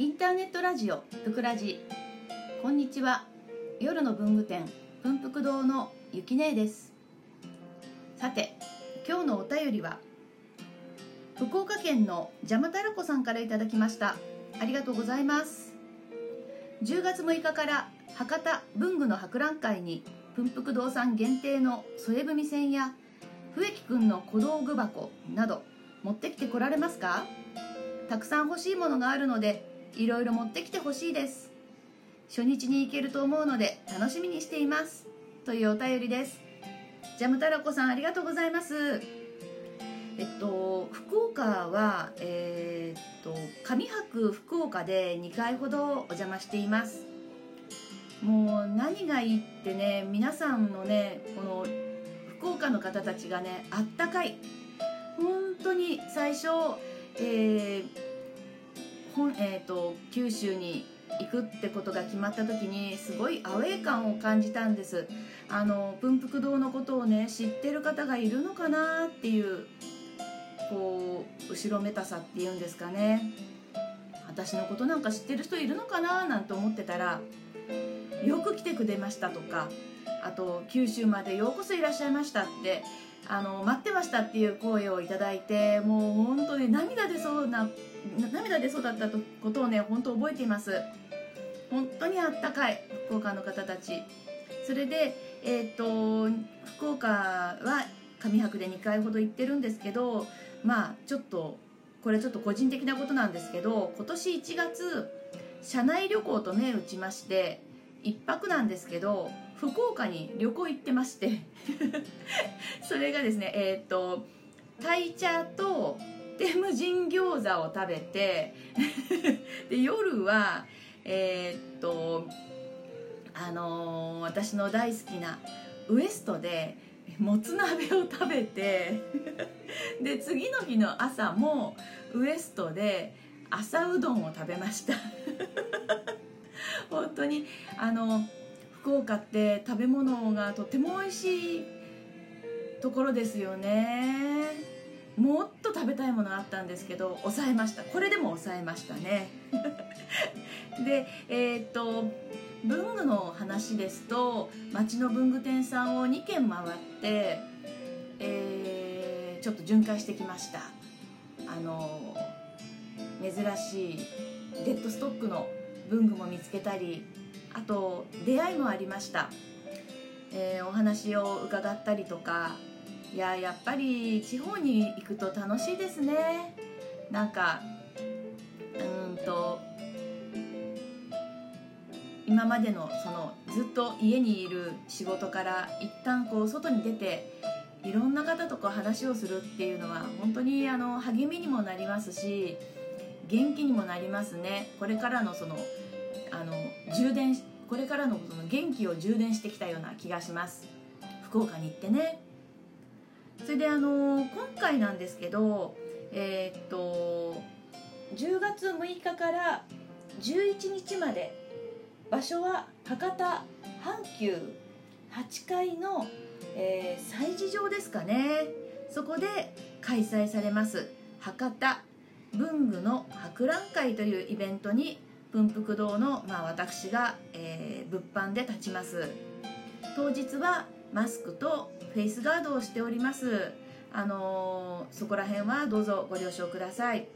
インターネットラジオぷくらじ。こんにちは。夜の文具店ぷんぷく堂のゆきねえです。さて今日のお便りは福岡県のジャムタラコさんからいただきました。ありがとうございます。10月6日から博多文具の博覧会にぷんぷく堂さん限定の添え踏み線や笛木くんの小道具箱など持ってきてこられますか？たくさん欲しいものがあるのでいろいろ持ってきてほしいです。初日に行けると思うので楽しみにしています。というお便りです。ジャムタラコさんありがとうございます。えっと福岡はえー、っと上白福岡で2回ほどお邪魔しています。もう何がいいってね皆さんのねこの福岡の方たちがねあったかい。本当に最初えーえーと、九州に行くってことが決まった時にすごいアウェー感を感じたんです。あの文福堂のことをね知ってる方がいるのかなっていうこう後ろめたさっていうんですかね。私のことなんか知ってる人いるのかな？なんて思ってたらよく来てくれましたとかあと九州までようこそいらっしゃいましたってあの待ってましたっていう声をいただいてもう本当に涙出そうな涙出そうだったことをね本当覚えています。本当にあったかい福岡の方たち。それでえっ、と福岡は上白で2回ほど行ってるんですけどまあちょっとこれちょっと個人的なことなんですけど今年1月社内旅行と銘打ちまして1泊なんですけど福岡に旅行行ってまして それがですねえっ、ー、と鯛茶とテムジン餃子を食べて で夜はえー、っとあのー、私の大好きなウエストでもつ鍋を食べて で次の日の朝もウエストで朝うどんを食べました。本当にあの福岡って食べ物がとても美味しいところですよね。もっと食べたいものあったんですけど抑えました。これでも抑えましたね。でえー、っと文具の話ですと町の文具店さんを2軒回って、えー、ちょっと巡回してきました。あの珍しいデッドストックの文具も見つけたりあと出会いもありました、えー、お話を伺ったりとかいややっぱり地方に行くと楽しいですね。なんかうんと今までのそのずっと家にいる仕事から一旦こう外に出ていろんな方とこう話をするっていうのは本当にあの励みにもなりますし元気にもなりますね。これからのそのあの充電これからのの元気を充電してきたような気がします。福岡に行ってね。それであの今回なんですけどえー、っと10月6日から11日まで場所は博多阪急8階の、えー、催事場ですかね。そこで開催されます博多文具の博覧会というイベントに文福堂の、まあ、私が、えー、物販で立ちます。当日はマスクとフェイスガードをしております。あのー、そこら辺はどうぞご了承ください。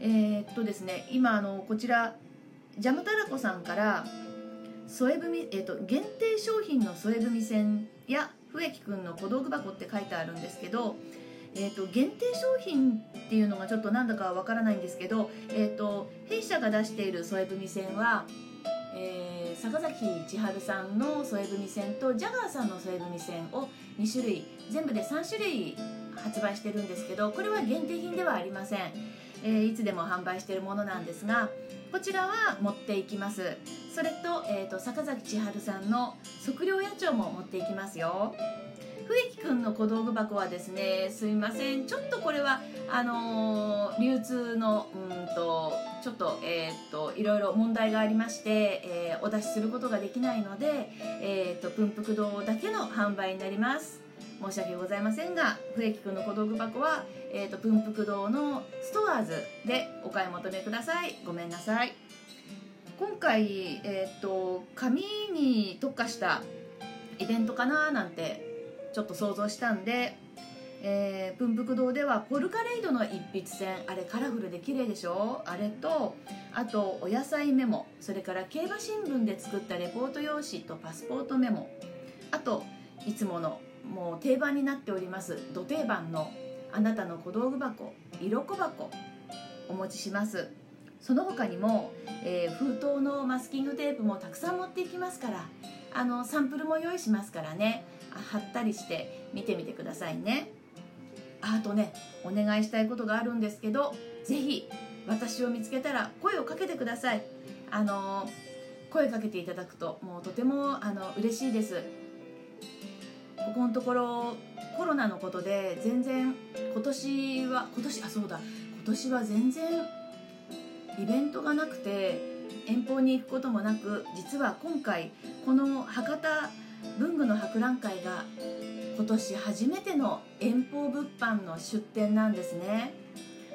えー、っとですね今あのこちらジャムタラコさんから添え踏えー、っと限定商品の添え踏み線や笛木くんの小道具箱って書いてあるんですけどえーと、限定商品っていうのがちょっとなんだかわからないんですけど、えーと弊社が出している添え踏み線はえー、坂崎千春さんの添え踏み線とジャガーさんの添え踏み線を2種類全部で3種類発売してるんですけどこれは限定品ではありません、えー、いつでも販売しているものなんですがこちらは持っていきます。それと,、えーと、坂崎千春さんの測量野鳥も持っていきますよ。笛木くんの小道具箱はですねすいません。ちょっとこれはあのー、流通のうんとちょっと,、えーと、いろいろ問題がありまして、えー、お出しすることができないので、えーと、と文福堂だけの販売になります。申し訳ございませんが笛木くんの小道具箱は、えーと、文福堂のストアーズでお買い求めください。ごめんなさい。今回、えーと、紙に特化したイベントかななんてちょっと想像したんで、えー、文福堂ではポルカレイドの一筆箋あれカラフルで綺麗でしょ？あれとあとお野菜メモそれから競馬新聞で作ったレポート用紙とパスポートメモ。あといつものもう定番になっております土定番のあなたの小道具箱色小箱お持ちします。その他にも、えー、封筒のマスキングテープもたくさん持っていきますからあのサンプルも用意しますからね。貼ったりして見てみてくださいね。あとねお願いしたいことがあるんですけど是非私を見つけたら声をかけてください。あの声かけていただくともうとてもあの嬉しいです。ここのところコロナのことで全然今年は今年あそうだ。今年は全然イベントがなくて遠方に行くこともなく実は今回この博多文具の博覧会が今年初めての遠方物販の出店なんですね。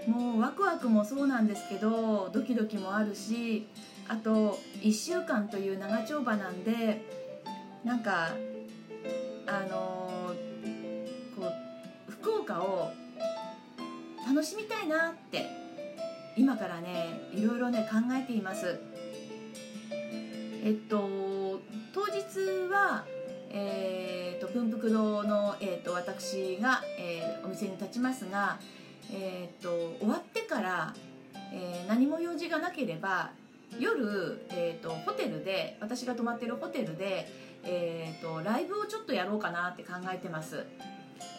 もうワクワクもそうなんですけどドキドキもあるしあと1週間という長丁場なんでなんかあのー、こう福岡を楽しみたいなって今からねいろいろね考えています。えっとはえーと、文福堂の、えーと、私が、えー、お店に立ちますが、えーと、終わってから、えー、何も用事がなければ夜、えー、とホテルで私が泊まってるホテルで、えーと、ライブをちょっとやろうかなって考えてます、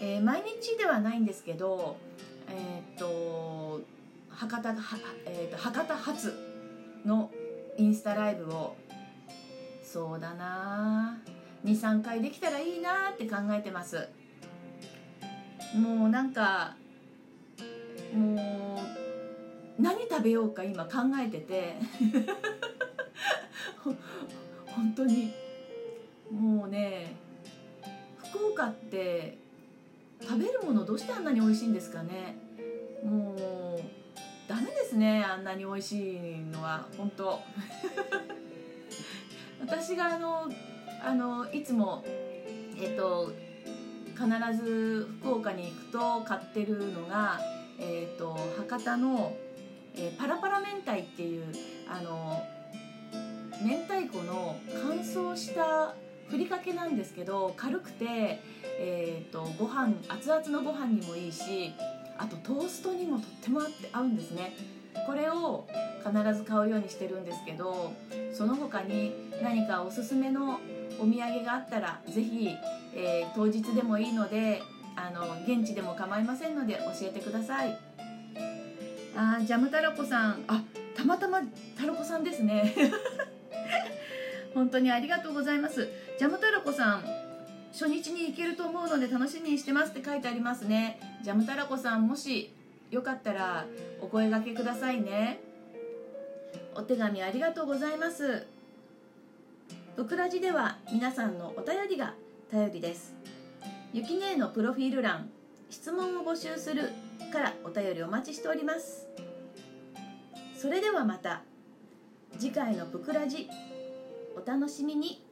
えー、毎日ではないんですけどえ、ー、と博多は、えーと、博多発のインスタライブをそうだな。23回できたらいいなって考えてます。もうなんかもう何食べようか今考えてて。本当に。もうね福岡って食べるものどうしてあんなに美味しいんですかね。もうダメですねあんなに美味しいのは。本当私があのあのいつもえっと必ず福岡に行くと買ってるのが、えっと、博多の、えー、パラパラ明太っていうあの明太子の乾燥したふりかけなんですけど軽くて、えーと、ご飯熱々のご飯にもいいしあとトーストにもとっても合って合うんですね。これを必ず買うようにしてるんですけどその他に何かおすすめのお土産があったら是非、えー、当日でもいいのであの現地でも構いませんので教えてください。あジャムたらこさん。あたまたまたらこさんですね。本当にありがとうございます。ジャムたらこさん初日に行けると思うので楽しみにしてますって書いてありますね。ジャムたらこさんもしよかったらお声がけくださいね。お手紙ありがとうございます。ブクラジでは皆さんのお便りが頼りです。ゆきねえのプロフィール欄質問を募集するからお便りお待ちしております。それではまた次回のブクラジお楽しみに。